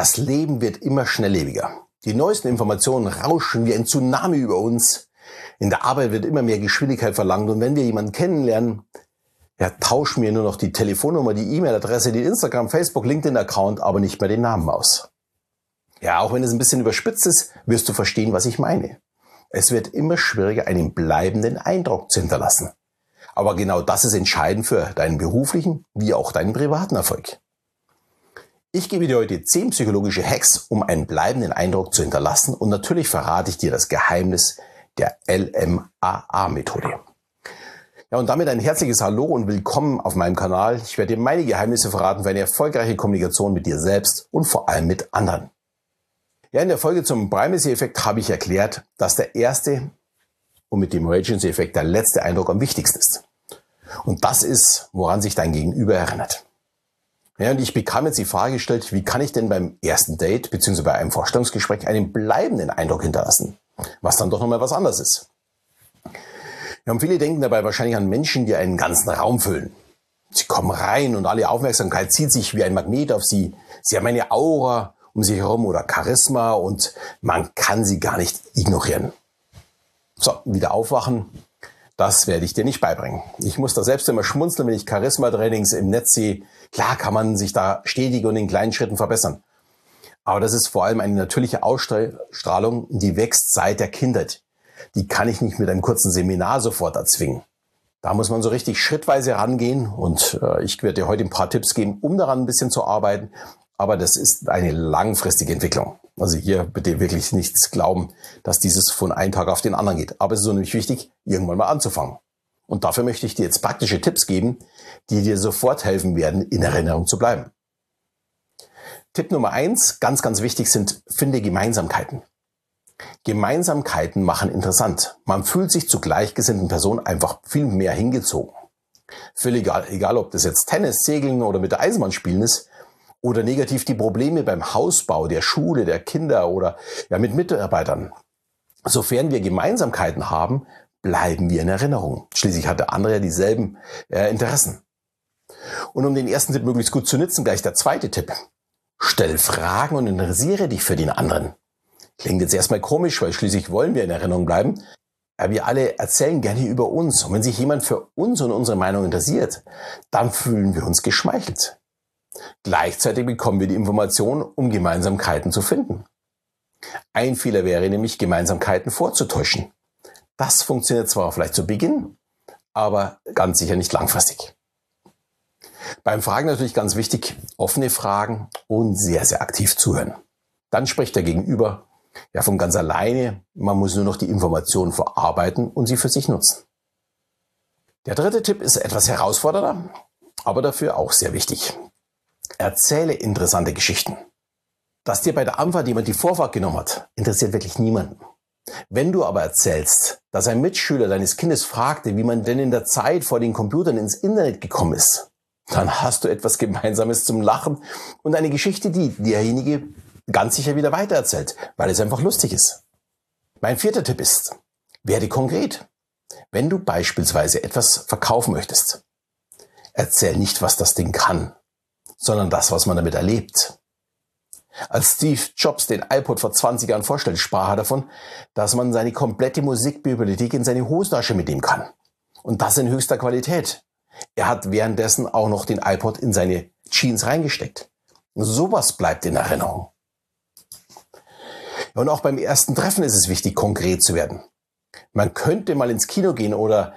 Das Leben wird immer schnelllebiger. Die neuesten Informationen rauschen wie ein Tsunami über uns. In der Arbeit wird immer mehr Geschwindigkeit verlangt und wenn wir jemanden kennenlernen, ja, tauschen wir nur noch die Telefonnummer, die E-Mail-Adresse, den Instagram, Facebook, LinkedIn-Account, aber nicht mehr den Namen aus. Ja, auch wenn es ein bisschen überspitzt ist, wirst du verstehen, was ich meine. Es wird immer schwieriger, einen bleibenden Eindruck zu hinterlassen. Aber genau das ist entscheidend für deinen beruflichen wie auch deinen privaten Erfolg. Ich gebe dir heute 10 psychologische Hacks, um einen bleibenden Eindruck zu hinterlassen und natürlich verrate ich dir das Geheimnis der LMAA-Methode. Ja, und damit ein herzliches Hallo und willkommen auf meinem Kanal. Ich werde dir meine Geheimnisse verraten für eine erfolgreiche Kommunikation mit dir selbst und vor allem mit anderen. Ja, in der Folge zum Primacy-Effekt habe ich erklärt, dass der erste und mit dem Regency-Effekt der letzte Eindruck am wichtigsten ist. Und das ist, woran sich dein Gegenüber erinnert. Ja, und ich bekam jetzt die Frage gestellt, wie kann ich denn beim ersten Date bzw. bei einem Vorstellungsgespräch einen bleibenden Eindruck hinterlassen, was dann doch nochmal was anderes ist. Ja, und viele denken dabei wahrscheinlich an Menschen, die einen ganzen Raum füllen. Sie kommen rein und alle Aufmerksamkeit zieht sich wie ein Magnet auf sie. Sie haben eine Aura um sich herum oder Charisma und man kann sie gar nicht ignorieren. So, wieder aufwachen, das werde ich dir nicht beibringen. Ich muss da selbst immer schmunzeln, wenn ich Charisma-Trainings im Netz sehe. Klar kann man sich da stetig und in kleinen Schritten verbessern. Aber das ist vor allem eine natürliche Ausstrahlung, die wächst seit der Kindheit. Die kann ich nicht mit einem kurzen Seminar sofort erzwingen. Da muss man so richtig schrittweise rangehen und äh, ich werde dir heute ein paar Tipps geben, um daran ein bisschen zu arbeiten. Aber das ist eine langfristige Entwicklung. Also hier bitte wirklich nichts glauben, dass dieses von einem Tag auf den anderen geht. Aber es ist nämlich wichtig, irgendwann mal anzufangen. Und dafür möchte ich dir jetzt praktische Tipps geben, die dir sofort helfen werden, in Erinnerung zu bleiben. Tipp Nummer eins, ganz, ganz wichtig sind, finde Gemeinsamkeiten. Gemeinsamkeiten machen interessant. Man fühlt sich zu gleichgesinnten Personen einfach viel mehr hingezogen. Völlig egal, egal ob das jetzt Tennis, Segeln oder mit der Eisenbahn spielen ist, oder negativ die Probleme beim Hausbau, der Schule, der Kinder oder ja, mit Mitarbeitern. Sofern wir Gemeinsamkeiten haben, bleiben wir in Erinnerung. Schließlich hat der andere ja dieselben äh, Interessen. Und um den ersten Tipp möglichst gut zu nutzen, gleich der zweite Tipp. Stell Fragen und interessiere dich für den anderen. Klingt jetzt erstmal komisch, weil schließlich wollen wir in Erinnerung bleiben. Aber wir alle erzählen gerne über uns. Und wenn sich jemand für uns und unsere Meinung interessiert, dann fühlen wir uns geschmeichelt. Gleichzeitig bekommen wir die Information, um Gemeinsamkeiten zu finden. Ein Fehler wäre nämlich, Gemeinsamkeiten vorzutäuschen. Das funktioniert zwar vielleicht zu Beginn, aber ganz sicher nicht langfristig. Beim Fragen natürlich ganz wichtig, offene Fragen und sehr, sehr aktiv zuhören. Dann spricht der Gegenüber ja von ganz alleine. Man muss nur noch die Informationen verarbeiten und sie für sich nutzen. Der dritte Tipp ist etwas herausfordernder, aber dafür auch sehr wichtig. Erzähle interessante Geschichten. Dass dir bei der Anfahrt jemand die Vorfahrt genommen hat, interessiert wirklich niemanden. Wenn du aber erzählst, dass ein Mitschüler deines Kindes fragte, wie man denn in der Zeit vor den Computern ins Internet gekommen ist, dann hast du etwas Gemeinsames zum Lachen und eine Geschichte, die derjenige ganz sicher wieder weitererzählt, weil es einfach lustig ist. Mein vierter Tipp ist, werde konkret. Wenn du beispielsweise etwas verkaufen möchtest, erzähl nicht, was das Ding kann, sondern das, was man damit erlebt. Als Steve Jobs den iPod vor 20 Jahren vorstellte, sprach er davon, dass man seine komplette Musikbibliothek in seine Hosentasche mitnehmen kann. Und das in höchster Qualität. Er hat währenddessen auch noch den iPod in seine Jeans reingesteckt. Sowas bleibt in Erinnerung. Und auch beim ersten Treffen ist es wichtig, konkret zu werden. Man könnte mal ins Kino gehen oder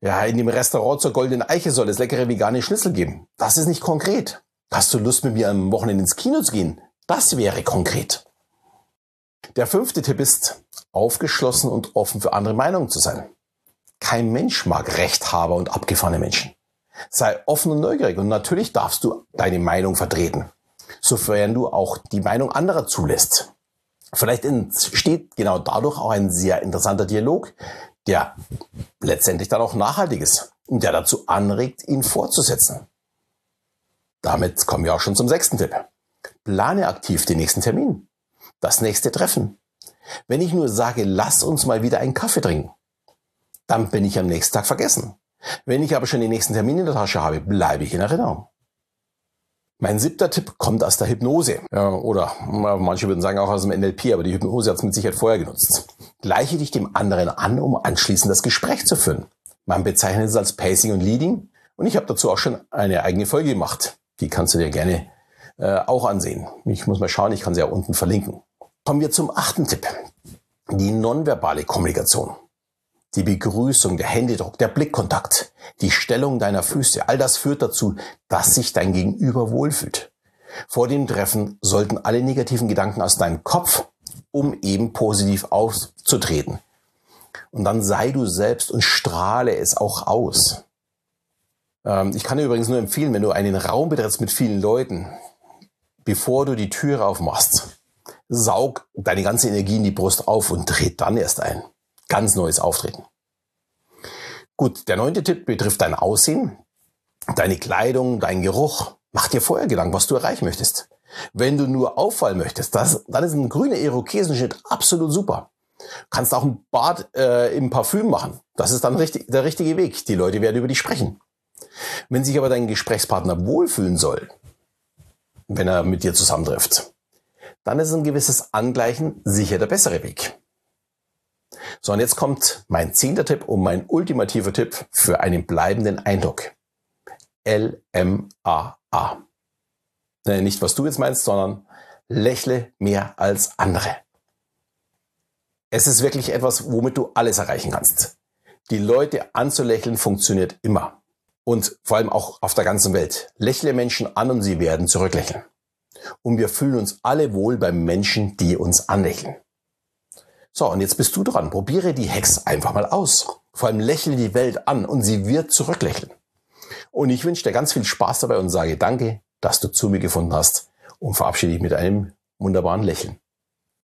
ja, in dem Restaurant zur Goldenen Eiche soll es leckere vegane Schnitzel geben. Das ist nicht konkret. Hast du Lust, mit mir am Wochenende ins Kino zu gehen? Das wäre konkret. Der fünfte Tipp ist, aufgeschlossen und offen für andere Meinungen zu sein. Kein Mensch mag Rechthaber und abgefahrene Menschen. Sei offen und neugierig und natürlich darfst du deine Meinung vertreten, sofern du auch die Meinung anderer zulässt. Vielleicht entsteht genau dadurch auch ein sehr interessanter Dialog, der letztendlich dann auch nachhaltig ist und der dazu anregt, ihn fortzusetzen. Damit kommen wir auch schon zum sechsten Tipp. Plane aktiv den nächsten Termin, das nächste Treffen. Wenn ich nur sage, lass uns mal wieder einen Kaffee trinken, dann bin ich am nächsten Tag vergessen. Wenn ich aber schon den nächsten Termin in der Tasche habe, bleibe ich in Erinnerung. Mein siebter Tipp kommt aus der Hypnose. Ja, oder manche würden sagen auch aus dem NLP, aber die Hypnose hat es mit Sicherheit vorher genutzt. Gleiche dich dem anderen an, um anschließend das Gespräch zu führen. Man bezeichnet es als Pacing und Leading und ich habe dazu auch schon eine eigene Folge gemacht. Die kannst du dir gerne äh, auch ansehen. Ich muss mal schauen, ich kann sie ja unten verlinken. Kommen wir zum achten Tipp. Die nonverbale Kommunikation. Die Begrüßung, der Händedruck, der Blickkontakt, die Stellung deiner Füße, all das führt dazu, dass sich dein Gegenüber wohlfühlt. Vor dem Treffen sollten alle negativen Gedanken aus deinem Kopf, um eben positiv aufzutreten. Und dann sei du selbst und strahle es auch aus. Ähm, ich kann dir übrigens nur empfehlen, wenn du einen Raum betrittst mit vielen Leuten, bevor du die Tür aufmachst, saug deine ganze Energie in die Brust auf und tritt dann erst ein ganz neues Auftreten. Gut, der neunte Tipp betrifft dein Aussehen, deine Kleidung, dein Geruch. Mach dir vorher Gedanken, was du erreichen möchtest. Wenn du nur auffallen möchtest, das, dann ist ein grüner Irokesenschnitt absolut super. Kannst auch ein Bad äh, im Parfüm machen. Das ist dann richtig, der richtige Weg. Die Leute werden über dich sprechen. Wenn sich aber dein Gesprächspartner wohlfühlen soll, wenn er mit dir zusammentrifft, dann ist ein gewisses Angleichen sicher der bessere Weg. So, und jetzt kommt mein zehnter Tipp und mein ultimativer Tipp für einen bleibenden Eindruck. L-M-A-A. Äh, nicht, was du jetzt meinst, sondern lächle mehr als andere. Es ist wirklich etwas, womit du alles erreichen kannst. Die Leute anzulächeln funktioniert immer. Und vor allem auch auf der ganzen Welt. Lächle Menschen an und sie werden zurücklächeln. Und wir fühlen uns alle wohl beim Menschen, die uns anlächeln. So, und jetzt bist du dran. Probiere die Hex einfach mal aus. Vor allem lächle die Welt an und sie wird zurücklächeln. Und ich wünsche dir ganz viel Spaß dabei und sage danke, dass du zu mir gefunden hast und verabschiede dich mit einem wunderbaren Lächeln.